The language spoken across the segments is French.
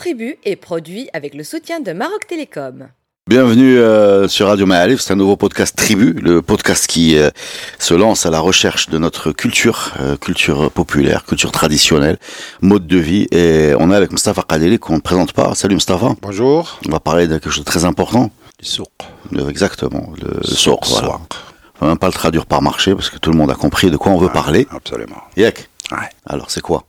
Tribu est produit avec le soutien de Maroc Télécom. Bienvenue euh, sur Radio Maalif, c'est un nouveau podcast Tribu, le podcast qui euh, se lance à la recherche de notre culture, euh, culture populaire, culture traditionnelle, mode de vie. Et on est avec Mustafa Kadeli qu'on ne présente pas. Salut Mustafa. Bonjour. On va parler de quelque chose de très important. Le souk. Exactement, le Souk. Voilà. On va même pas le traduire par marché parce que tout le monde a compris de quoi on veut parler. Absolument. Yak. Ouais. Alors c'est quoi?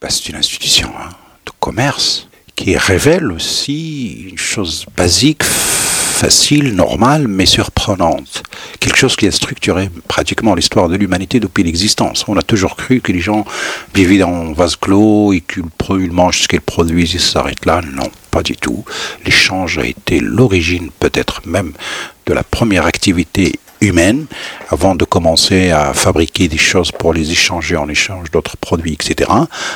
Bah, c'est une institution hein, de commerce qui révèle aussi une chose basique, facile, normale, mais surprenante. Quelque chose qui a structuré pratiquement l'histoire de l'humanité depuis l'existence. On a toujours cru que les gens vivaient dans un vase clos qu'ils pro- ils mangent ce qu'ils produisent et ça s'arrête là. Non, pas du tout. L'échange a été l'origine peut-être même de la première activité humaine avant de commencer à fabriquer des choses pour les échanger en échange d'autres produits, etc.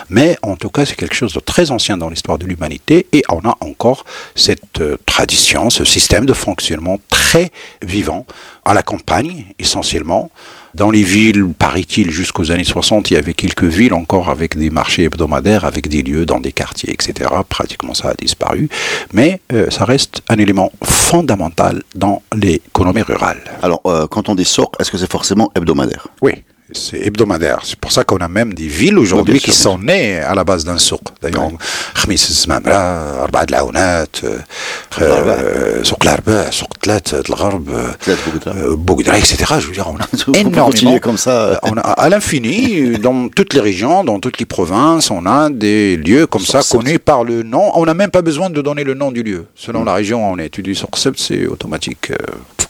Mais en tout cas, c'est quelque chose de très ancien dans l'histoire de l'humanité et on a encore cette euh, tradition, ce système de fonctionnement très vivant à la campagne essentiellement. Dans les villes, paraît-il, jusqu'aux années 60, il y avait quelques villes encore avec des marchés hebdomadaires, avec des lieux dans des quartiers, etc. Pratiquement ça a disparu. Mais euh, ça reste un élément fondamental dans l'économie rurale. Alors euh, quand on dit souk, est-ce que c'est forcément hebdomadaire? Oui, c'est hebdomadaire. C'est pour ça qu'on a même des villes aujourd'hui qui sont nées à la base d'un souk. D'ailleurs, Khamis Zmamra, Arba de Laounat, Souk Larba, Souk Tlat, euh, Bougoudra, etc. Je veux dire, on a énormément. comme ça. Euh, On a à l'infini, dans toutes les régions, dans toutes les provinces, on a des lieux comme ça connus par le nom. On n'a même pas besoin de donner le nom du lieu. Selon la région où on est, tu dis Sourcept, c'est automatique. euh,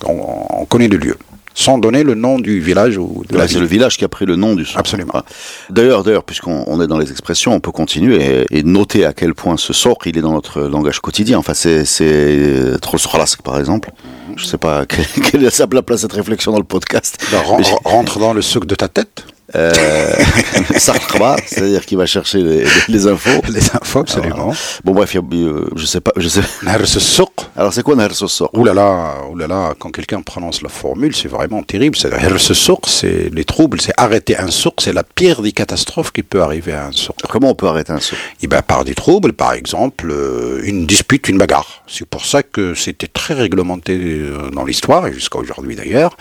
on connaît le lieu, sans donner le nom du village ou de la Là, c'est ville. le village qui a pris le nom du souk. Absolument. D'ailleurs, d'ailleurs, puisqu'on on est dans les expressions, on peut continuer et, et noter à quel point ce souk, il est dans notre langage quotidien. Enfin, c'est c'est trop Rask, par exemple. Je sais pas quelle, quelle est la place de cette réflexion dans le podcast. J'ai- rentre dans le souk de ta tête. Euh, Sarkba, c'est-à-dire qu'il va chercher les, les infos. Les infos, absolument. Bon bref, euh, je sais pas, je sais. Alors c'est quoi Nahr Souk Ouh là là, ouh là là, quand quelqu'un prononce la formule, c'est vraiment terrible. Souk, c'est les troubles, c'est arrêter un souk, c'est la pire des catastrophes qui peut arriver à un souk. Comment on peut arrêter un souk Et ben par des troubles, par exemple, euh, une dispute, une bagarre. C'est pour ça que c'était très réglementé euh, dans l'histoire, et jusqu'à aujourd'hui d'ailleurs.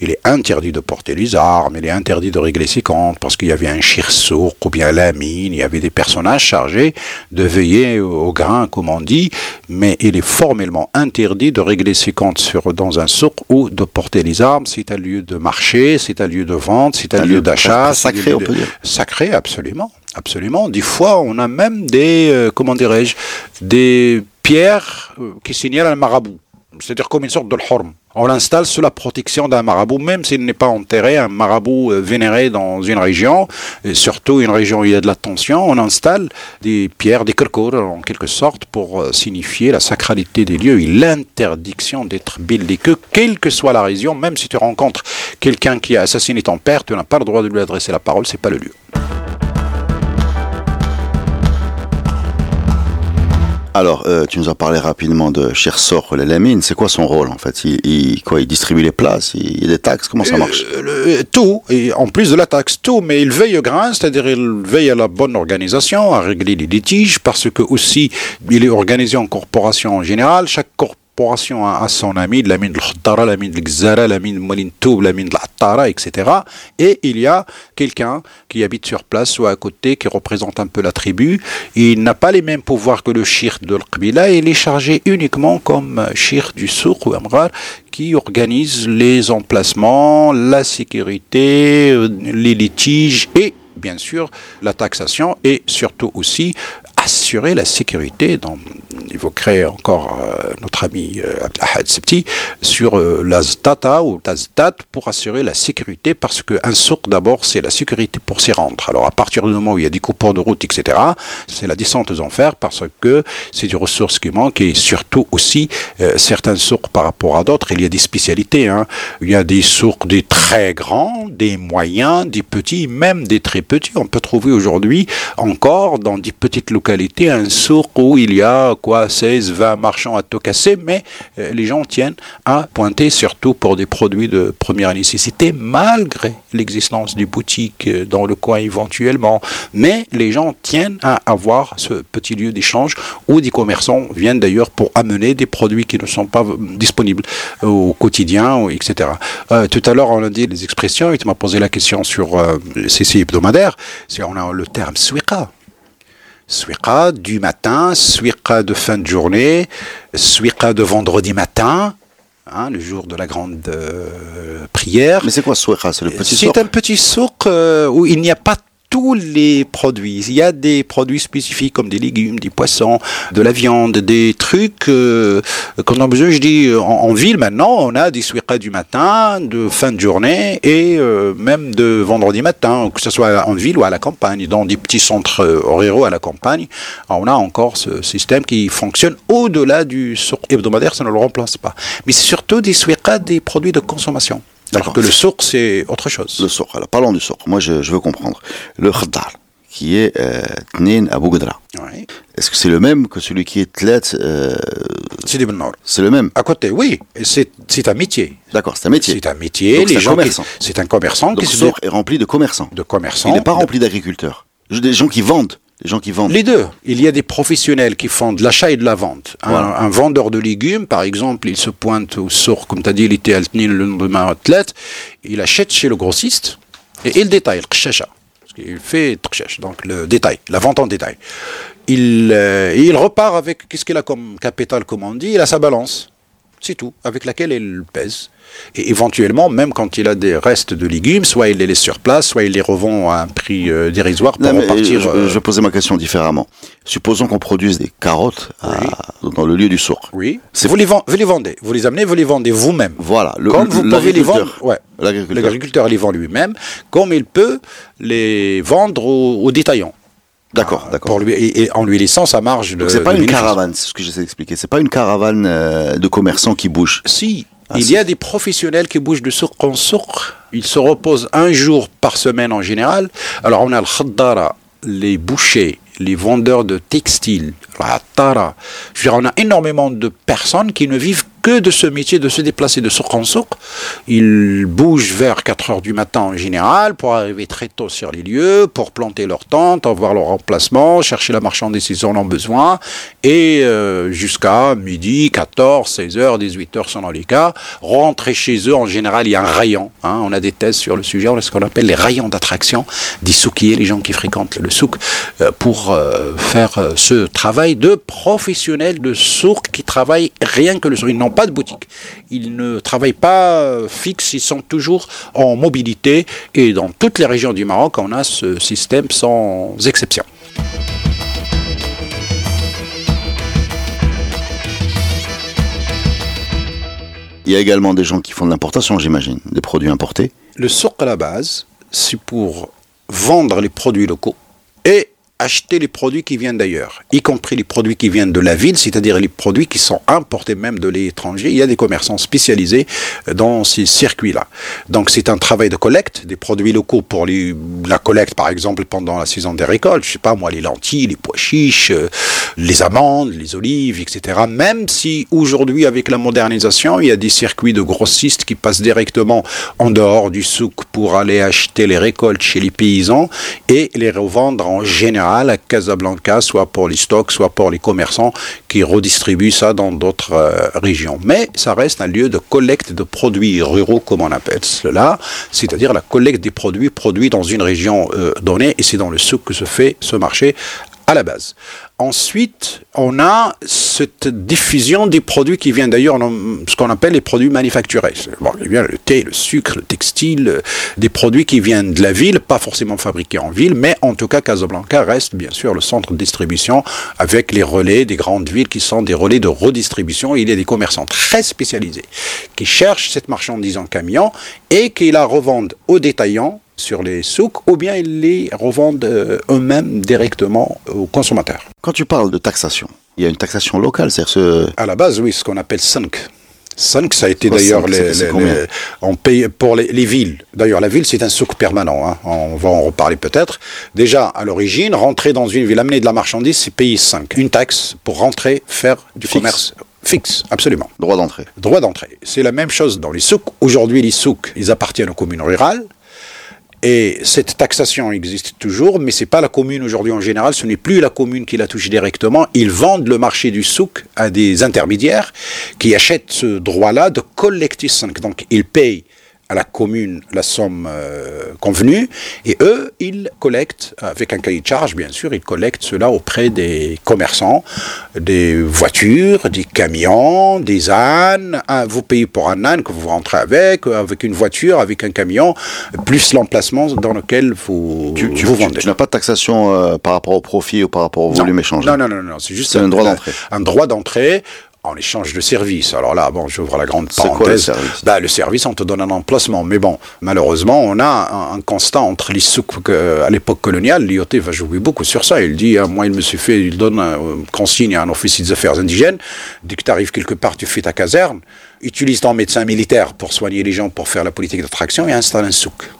Il est interdit de porter les armes, il est interdit de régler ses comptes, parce qu'il y avait un shirsouk ou bien la mine, il y avait des personnages chargés de veiller au grain, comme on dit, mais il est formellement interdit de régler ses comptes sur, dans un souk ou de porter les armes. C'est un lieu de marché, c'est un lieu de vente, c'est un, Un lieu lieu d'achat. sacré, lieu on de- peut dire. Sacré, absolument. Absolument. Des fois, on a même des, euh, comment dirais-je, des pierres euh, qui signalent un marabout. C'est-à-dire comme une sorte de l'horm. On l'installe sous la protection d'un marabout, même s'il n'est pas enterré, un marabout euh, vénéré dans une région, et surtout une région où il y a de la tension, on installe des pierres, des kerkour, en quelque sorte, pour euh, signifier la sacralité des lieux et l'interdiction d'être belliqueux, quelle que soit la région, même si tu rencontres quelqu'un qui a assassiné ton père, tu n'as pas le droit de lui adresser la parole, c'est pas le lieu. Alors, euh, tu nous as parlé rapidement de Chersor Lamine. C'est quoi son rôle en fait? Il, il- quoi, il distribue les places, il, il y a des taxes? Comment ça marche? Euh, le- tout, et en plus de la taxe, tout, mais il veille au grain, c'est-à-dire il veille à la bonne organisation, à régler les litiges, parce que aussi, il est organisé en corporation en général, chaque corporation a, a son ami, la mine de l'Khtara, la mine de l'Gzara, la mine de Molintoub, la mine de l'Attara, etc. Et il y a quelqu'un qui habite sur place ou à côté, qui représente un peu la tribu. Il n'a pas les mêmes pouvoirs que le shir de l'Qbila, il est chargé uniquement comme shir du souk ou amrar, qui organise les emplacements, la sécurité, euh, les litiges et bien sûr la taxation et surtout aussi assurer la sécurité. Dans, évoquerait encore euh, notre ami euh, Abdelahad Septi sur euh, la Zdata ou la Zdat pour assurer la sécurité parce qu'un souk d'abord c'est la sécurité pour s'y rendre. Alors à partir du moment où il y a des coupons de route, etc., c'est la descente aux enfers parce que c'est des ressources qui manquent et surtout aussi euh, certains souks par rapport à d'autres, il y a des spécialités. Hein. Il y a des souks des très grands, des moyens, des petits, même des très petits. On peut trouver aujourd'hui encore dans des petites localités spécificité, un souk où il y a quoi 16, 20 marchands à tout casser, mais euh, les gens tiennent à pointer surtout pour des produits de première nécessité, malgré l'existence des boutiques euh, dans le coin éventuellement. Mais les gens tiennent à avoir ce petit lieu d'échange où des commerçants viennent d'ailleurs pour amener des produits qui ne sont pas disponibles au quotidien, etc. tout à l'heure, on a dit les expressions, et tu m'as posé la question sur euh, ces hebdomadaires. On a le terme suiqa. Suiqa du matin, suiqa de fin de journée, suiqa de vendredi matin, Hein, le jour de la grande euh, prière. Mais c'est quoi suiqa? C'est le petit C'est un petit souk euh, où il n'y a pas tous les produits. Il y a des produits spécifiques comme des légumes, des poissons, de la viande, des trucs euh, qu'on a besoin. Je dis, en, ville maintenant, on a des suiqas du matin, de fin de journée et euh, même de vendredi matin, que ce soit en ville ou à la campagne, dans des petits centres euh, ruraux à la campagne. on a encore ce système qui fonctionne au-delà du hebdomadaire, ça ne le remplace pas. Mais c'est surtout des suiqas des produits de consommation. Alors que le souk, c'est autre chose. Le souk, alors parlons du souk. Moi, je, veux comprendre. Le khaddar, qui est euh, Tnin Abu Ghadra. Est-ce que c'est le même que celui qui est Tlet euh, Sidi ben C'est le même À côté, oui. C'est un métier. D'accord, c'est un métier. C'est un métier. les. C'est un commerçant. Donc, le souk est rempli de commerçants. De commerçants. Il n'est pas rempli d'agriculteurs. Des gens qui vendent les gens qui vendent Les deux. Il y a des professionnels qui font de l'achat et de la vente. Un, vendeur de légumes, par exemple, il se pointe au sort, comme tu as dit, il était à le lendemain athlète, il achète chez le grossiste et il détaille, le Il fait donc le détail, la vente en détail. Il, euh, il repart avec, qu'est-ce qu'il a comme capital, comme on dit? Il a sa balance. C'est tout, avec laquelle il pèse. Et éventuellement, même quand il a des restes de légumes, soit il les laisse sur place, soit il les revend à un prix euh, dérisoire pour repartir. Je, euh, je, posais ma question différemment. Supposons qu'on produise des carottes dans le lieu du sourd. Oui. Vous les, vous les vendez, vous les amenez, vous les vendez vous-même. Voilà. Le, comme vous pouvez les vendre. Ouais. L'agriculteur les vend lui-même, comme il peut les vendre aux détaillants. D'accord, ah. Lui, et, en lui laissant sa marge de. c'est pas une caravane, c'est ce que j'essaie d'expliquer. C'est pas une caravane euh, de commerçants qui bougent. Si, il y a des professionnels qui bougent de souk en souk. Ils se reposent un jour par semaine en général. Alors on a le khaddara, les bouchers, les vendeurs de textiles, la tara. Je veux dire, on a énormément de personnes qui ne vivent que de ce métier de se déplacer de souk en souk. Ils bougent vers 4 heures du matin en général pour arriver très tôt sur les lieux, pour planter leur tente, avoir leur emplacement, chercher la marchandise s'ils en ont besoin, et euh, jusqu'à midi, 14, 16 heures, 18 heures selon les cas, rentrer chez eux. En général, il y a un rayon. Hein. on a des thèses sur le sujet, on a ce qu'on appelle les rayons d'attraction des soukiers, les gens qui fréquentent le souk, euh, pour euh, faire ce travail de professionnels de souk qui travaillent rien que le souk. Pas de boutique. Ils ne travaillent pas euh, fixe, ils sont toujours en mobilité. Et dans toutes les régions du Maroc, on a ce système sans exception. Il y a également des gens qui font de l'importation, j'imagine, des produits importés. Le souk à la base, c'est pour vendre les produits locaux et acheter les produits qui viennent d'ailleurs, y compris les produits qui viennent de la ville, c'est-à-dire les produits qui sont importés même de l'étranger. Il y a des commerçants spécialisés dans ces circuits-là. Donc c'est un travail de collecte, des produits locaux pour les, la collecte par exemple pendant la saison des récoltes, je sais pas moi, les lentilles, les pois chiches, euh, les amandes, les olives, etc. Même si aujourd'hui avec la modernisation, il y a des circuits de grossistes qui passent directement en dehors du souk pour aller acheter les récoltes chez les paysans et les revendre en général à Casablanca, soit pour les stocks, soit pour les commerçants qui redistribuent ça dans d'autres euh, régions. Mais ça reste un lieu de collecte de produits ruraux, comme on appelle cela, c'est-à-dire la collecte des produits produits dans une région euh, donnée, et c'est dans le souk que se fait ce marché à la base. Ensuite, on a cette diffusion des produits qui viennent d'ailleurs, ce qu'on appelle les produits manufacturés. Bon, le thé, le sucre, le textile, des produits qui viennent de la ville, pas forcément fabriqués en ville, mais en tout cas, Casablanca reste bien sûr le centre de distribution avec les relais des grandes villes qui sont des relais de redistribution. Il y a des commerçants très spécialisés qui cherchent cette marchandise en camion et qui la revendent aux détaillants sur les souks ou bien ils les revendent euh, eux-mêmes directement aux consommateurs. Quand tu parles de taxation, il y a une taxation locale, c'est ce... À la base, oui, ce qu'on appelle 5. 5, ça a été d'ailleurs les, on paye pour les, villes. D'ailleurs, la ville, c'est un souk permanent. Hein. On va en reparler peut-être. Déjà, à l'origine, rentrer dans une ville, amener de la marchandise, c'est payer 5. Une taxe pour rentrer, faire du commerce fixe, absolument. Droit d'entrée. Droit d'entrée. C'est la même chose dans les souks. Aujourd'hui, les souks, ils appartiennent aux communes rurales. Et cette taxation existe toujours, mais ce n'est pas la commune aujourd'hui en général, ce n'est plus la commune qui la touche directement. Ils vendent le marché du souk à des intermédiaires qui achètent ce droit-là de collecter 5. Donc ils payent à la commune la somme euh, convenue et eux, ils collectent, avec un cahier de charge bien sûr, ils collectent cela auprès des commerçants, des voitures, des camions, des ânes. vous payez pour un âne que vous rentrez avec, avec une voiture, avec un camion, plus l'emplacement dans lequel vous, tu, vous vendez. Tu n'as pas de taxation euh, par rapport au profit ou par rapport au volume échangé? Non, non, non, non c'est juste un, un droit d'entrée. Un droit d'entrée en échange de service. Alors là, bon, j'ouvre la grande parenthèse. Quoi, le service bah, Le service, on te donne un emplacement. Mais bon, malheureusement, on a un, constat entre les souks à l'époque coloniale. L'IOT va jouer beaucoup sur ça. Il dit, hein, moi, il me suis fait, il donne un consigne à un officier des affaires indigènes. Dès que tu arrives quelque part, tu fais ta caserne. Utilise ton médecin militaire pour soigner les gens, pour faire la politique d'attraction et installe un souk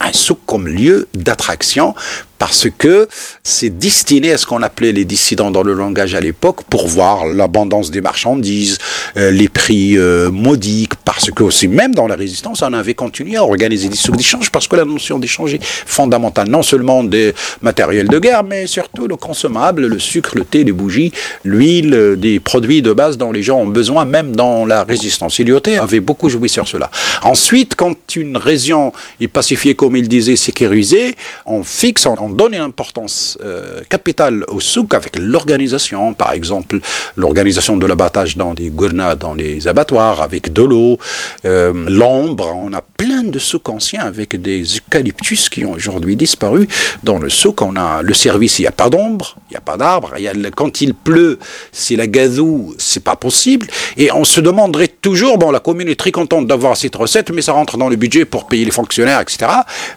un souk comme lieu d'attraction parce que c'est destiné à ce qu'on appelait les dissidents dans le langage à l'époque pour voir l'abondance des marchandises, euh, les prix euh, modiques, parce que aussi même dans la résistance, on avait continué à organiser des souks d'échange parce que la notion d'échange est fondamentale, non seulement des matériels de guerre, mais surtout le consommable, le sucre, le thé, les bougies, l'huile, euh, des produits de base dont les gens ont besoin, même dans la résistance. Ilioté avait beaucoup joué sur cela. Ensuite, quand une région est pacifiée, comme il disait, sécurisée, on fixe, on on donne une importance euh, capitale au souk avec l'organisation, par exemple l'organisation de l'abattage dans des gournas, dans les abattoirs, avec de l'eau, euh, l'ombre. On a plein de souks anciens avec des eucalyptus qui ont aujourd'hui disparu. Dans le souk, on a le service, il n'y a pas d'ombre, il n'y a pas d'arbre. Quand il pleut, c'est la gazou, c'est pas possible. Et on se demanderait toujours, bon, la commune est très contente d'avoir cette recette, mais ça rentre dans le budget pour payer les fonctionnaires, etc.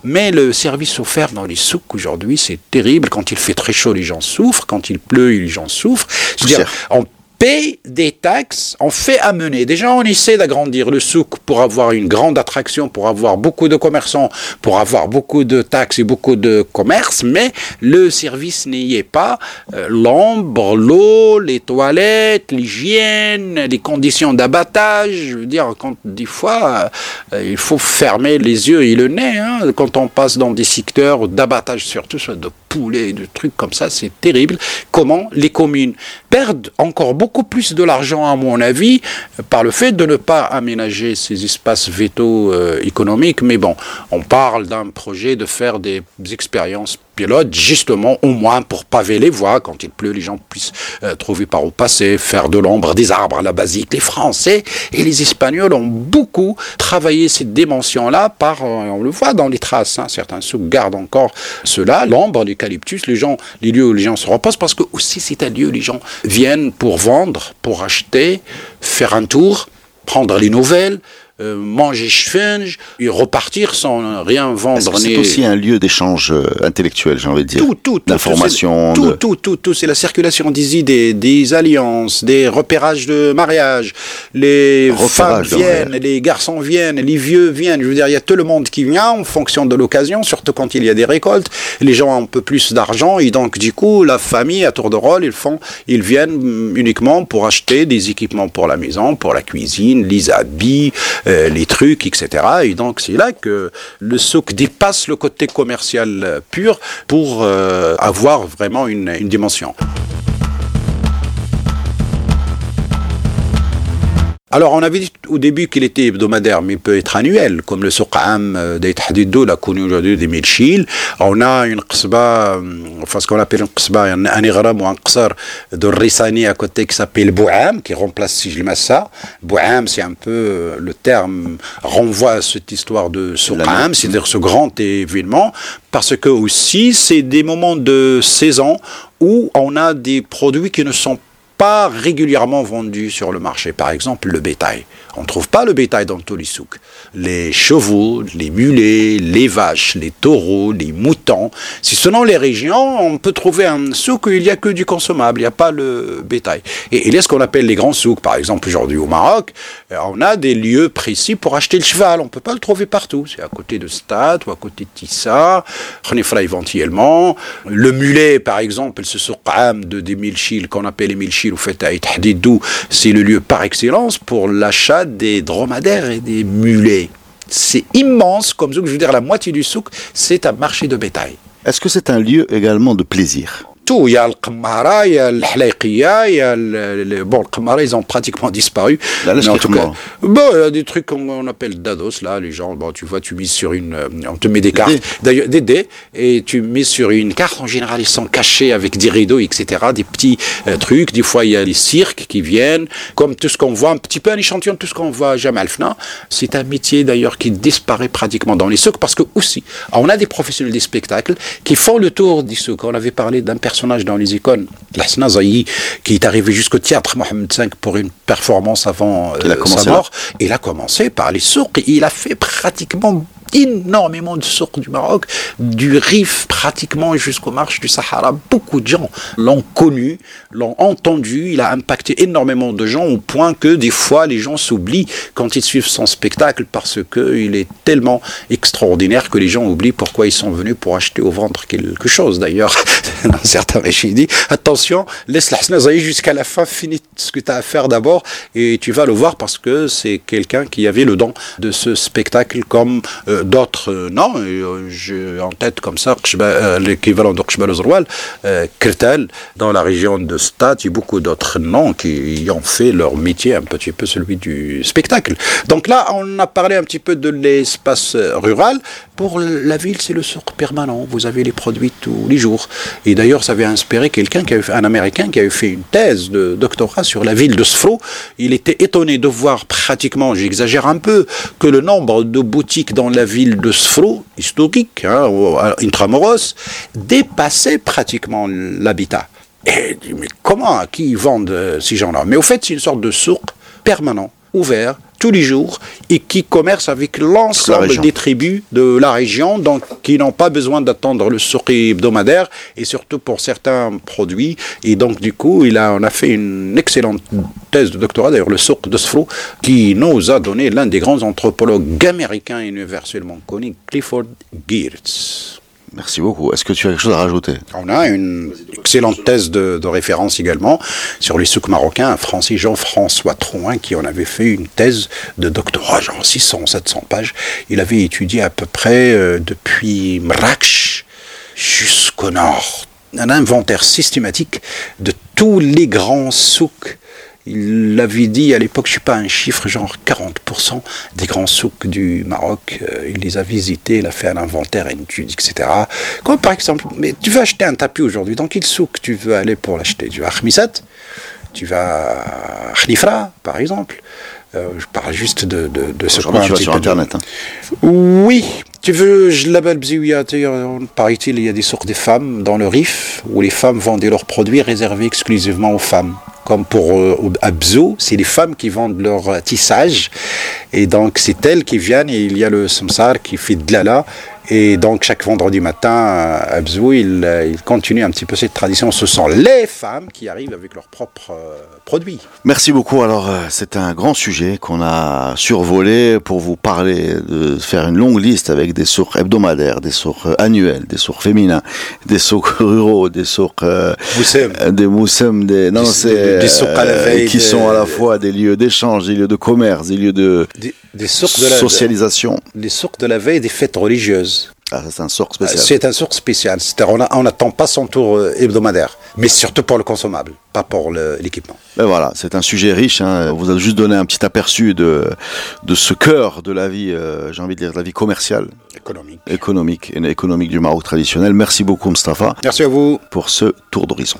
Mais le service offert dans les souks aujourd'hui, aujourd'hui, c'est terrible. Quand il fait très chaud, les gens souffrent. Quand il pleut, les gens souffrent. C'est-à-dire, paye des taxes, on fait amener. Déjà, on essaie d'agrandir le souk pour avoir une grande attraction, pour avoir beaucoup de commerçants, pour avoir beaucoup de taxes et beaucoup de commerce, mais le service n'y est pas. Euh, l'ombre, l'eau, les toilettes, l'hygiène, les conditions d'abattage, je veux dire, quand des fois, euh, il faut fermer les yeux et le nez, hein, quand on passe dans des secteurs d'abattage, surtout de poulets, de trucs comme ça, c'est terrible. Comment les communes perdent encore beaucoup plus de l'argent, à mon avis, par le fait de ne pas aménager ces espaces vétos euh, économiques. Mais bon, on parle d'un projet de faire des expériences justement, au moins pour paver les voies, quand il pleut, les gens puissent euh, trouver par où passer, faire de l'ombre, des arbres à la basique. Les Français et les Espagnols ont beaucoup travaillé cette dimension-là par, euh, on le voit dans les traces, hein, certains sous gardent encore cela, l'ombre, l'eucalyptus, les gens, les lieux où les gens se reposent, parce que aussi c'est un lieu où les gens viennent pour vendre, pour acheter, faire un tour, prendre les nouvelles, euh, manger chfinge et repartir sans rien vendre. C'est aussi un lieu d'échange euh, intellectuel, j'ai envie de dire. Tout, tout, L'information. Tout, tout, tout, tout, c'est la circulation des idées, des alliances, des repérages de mariage. Les femmes viennent, les garçons viennent, les vieux viennent. Je veux dire, il y a tout le monde qui vient en fonction de l'occasion, surtout quand il y a des récoltes. Les gens ont un peu plus d'argent et donc, du coup, la famille, à tour de rôle, ils font, ils viennent uniquement pour acheter des équipements pour la maison, pour la cuisine, les habits, euh, les trucs, etc. Et donc c'est là que le souk dépasse le côté commercial pur pour euh, avoir vraiment une dimension. Alors, on avait dit au début qu'il était hebdomadaire, mais il peut être annuel, comme le Souqam euh, d'Aït l'a connu aujourd'hui des Milchil. On a une qsba, euh, enfin ce qu'on appelle une qsba, un igram ou un qsar de Rissani à côté qui s'appelle Bouham, qui remplace Sijil Massa. Bouham, c'est un peu, euh, le terme renvoie à cette histoire de Souqam, c'est-à-dire ce grand événement, parce que aussi, c'est des moments de saison où on a des produits qui ne sont pas régulièrement vendus sur le marché. Par exemple, le bétail. On ne trouve pas le bétail dans tous les souks. Les chevaux, les mulets, les vaches, les taureaux, les moutons. Si selon les régions, on peut trouver un souk où il n'y a que du consommable, il n'y a pas le bétail. Et il y a ce qu'on appelle les grands souks. Par exemple, aujourd'hui au Maroc, euh, on a des lieux précis pour acheter le cheval. On ne peut pas le trouver partout. C'est à côté de Stade ou à côté de Tissa, éventuellement. Le mulet, par exemple, ce souk de des milchil qu'on appelle les milchil ou fait à c'est le lieu par excellence pour l'achat des dromadaires et des mulets. C'est immense, comme je veux dire, la moitié du souk, c'est un marché de bétail. Est-ce que c'est un lieu également de plaisir? Il y a le Qamara, il y a le Hlaiqiya, il y a le, bon, le Qamara, ils ont pratiquement disparu. mais en tout cas, bon, il y a des trucs qu'on appelle dados, là, les gens, bon, tu vois, tu mises sur une, euh, on te met des cartes, d'ailleurs, des dés, et tu mets sur une carte, en général, ils sont cachés avec des rideaux, etc., des petits euh, trucs. Des fois, il y a les cirques qui viennent, comme tout ce qu'on voit, un petit peu un échantillon de tout ce qu'on voit à Jamal Fna. C'est un métier, d'ailleurs, qui disparaît pratiquement dans les souks, parce que aussi, on a des professionnels des spectacles qui font le tour des souks. On avait parlé d'un personnage dans les icônes, Lassna Zayi, qui est arrivé jusqu'au théâtre Mohamed V pour une performance avant euh, sa mort. Il a commencé par les sourds. Il a fait pratiquement énormément de sourds du Maroc, du Rif pratiquement jusqu'aux marches du Sahara. Beaucoup de gens l'ont connu, l'ont entendu. Il a impacté énormément de gens au point que des fois les gens s'oublient quand ils suivent son spectacle parce qu'il est tellement extraordinaire que les gens oublient pourquoi ils sont venus pour acheter ou vendre quelque chose. D'ailleurs, un certain Réchi dit attention, laisse la jusqu'à la fin, finis ce que tu as à faire d'abord et tu vas le voir parce que c'est quelqu'un qui avait le don de ce spectacle comme euh, d'autres, euh, non. Euh, j'ai en tête comme ça euh, l'équivalent d'Okhshbal Ozroual, Kretel, dans la région de Stade, il y a beaucoup d'autres noms qui ont fait leur métier un petit peu celui du spectacle. Donc là, on a parlé un petit peu de l'espace rural. Pour la ville, c'est le souk permanent. Vous avez les produits tous les jours. Et d'ailleurs, ça avait inspiré quelqu'un, un Américain, qui avait fait une thèse de doctorat sur la ville de Sfro. Il était étonné de voir pratiquement, j'exagère un peu, que le nombre de boutiques dans la ville de Sfro, historique, hein, dépassait pratiquement l'habitat. Et mais comment, à qui ils vendent euh, ces gens-là? Mais au fait, c'est une sorte de souk permanent, ouvert, tous les jours et qui commerce avec l'ensemble des tribus de la région, donc qui n'ont pas besoin d'attendre le souk hebdomadaire et surtout pour certains produits. Et donc du coup, il a, on a fait une excellente thèse de doctorat, d'ailleurs le souk de Sfro, qui nous a donné l'un des grands anthropologues américains universellement connus, Clifford Geertz. Merci beaucoup. Est-ce que tu as quelque chose à rajouter On a une excellente thèse de, référence également sur les souks marocains, un Jean-François Trouin qui en avait fait une thèse de doctorat, genre 600, 700 pages. Il avait étudié à peu près euh, depuis Mrakch jusqu'au nord un inventaire systématique de tous les grands souks il l'avait dit à l'époque, je ne sais pas, un chiffre genre 40% des grands souks du Maroc. Euh, il les a visités, il a fait un inventaire, une étude, etc. Comme par exemple, mais tu veux acheter un tapis aujourd'hui, dans quel souk tu veux aller pour l'acheter? Tu vas à Khmisat? Tu vas à Khnifra, par exemple? Euh, je parle juste de, de, de ce point. Tu vas sur Internet. Hein. Oui. Tu veux, je l'appelle Bziouia, paraît-il, il y a des sources des femmes dans le RIF où les femmes vendaient leurs produits réservés exclusivement aux femmes comme pour euh, Abzou, c'est les femmes qui vendent leur tissage. Et donc, c'est elles qui viennent et il y a le samsar qui fait de là et donc, chaque vendredi matin, à Abzou, il, il, continue un petit peu cette tradition. Ce sont les femmes qui arrivent avec leurs propres euh, produits. Merci beaucoup. Alors, euh, c'est un grand sujet qu'on a survolé pour vous parler, de faire une longue liste avec des sourds hebdomadaires, des sourds annuels, des sourds féminins, des sourds ruraux, des sourds euh, des moussem, des non, c'est des, qui sont à la fois des lieux d'échange, des lieux de commerce, des lieux de des sources de la, socialisation. les sources de la veille des fêtes religieuses. Ah, c'est un sort spécial. C'est un sort spécial. On n'attend pas son tour euh, hebdomadaire, mais surtout pour le consommable, pas pour l'équipement. Ben voilà, c'est un sujet riche. Hein. On vous a juste donné un petit aperçu de, de ce cœur de la vie, euh, j'ai envie de dire, de la vie commerciale. Économique. Économique, et économique du Maroc traditionnel. Merci beaucoup, Mustafa. Merci à vous. Pour ce tour d'horizon.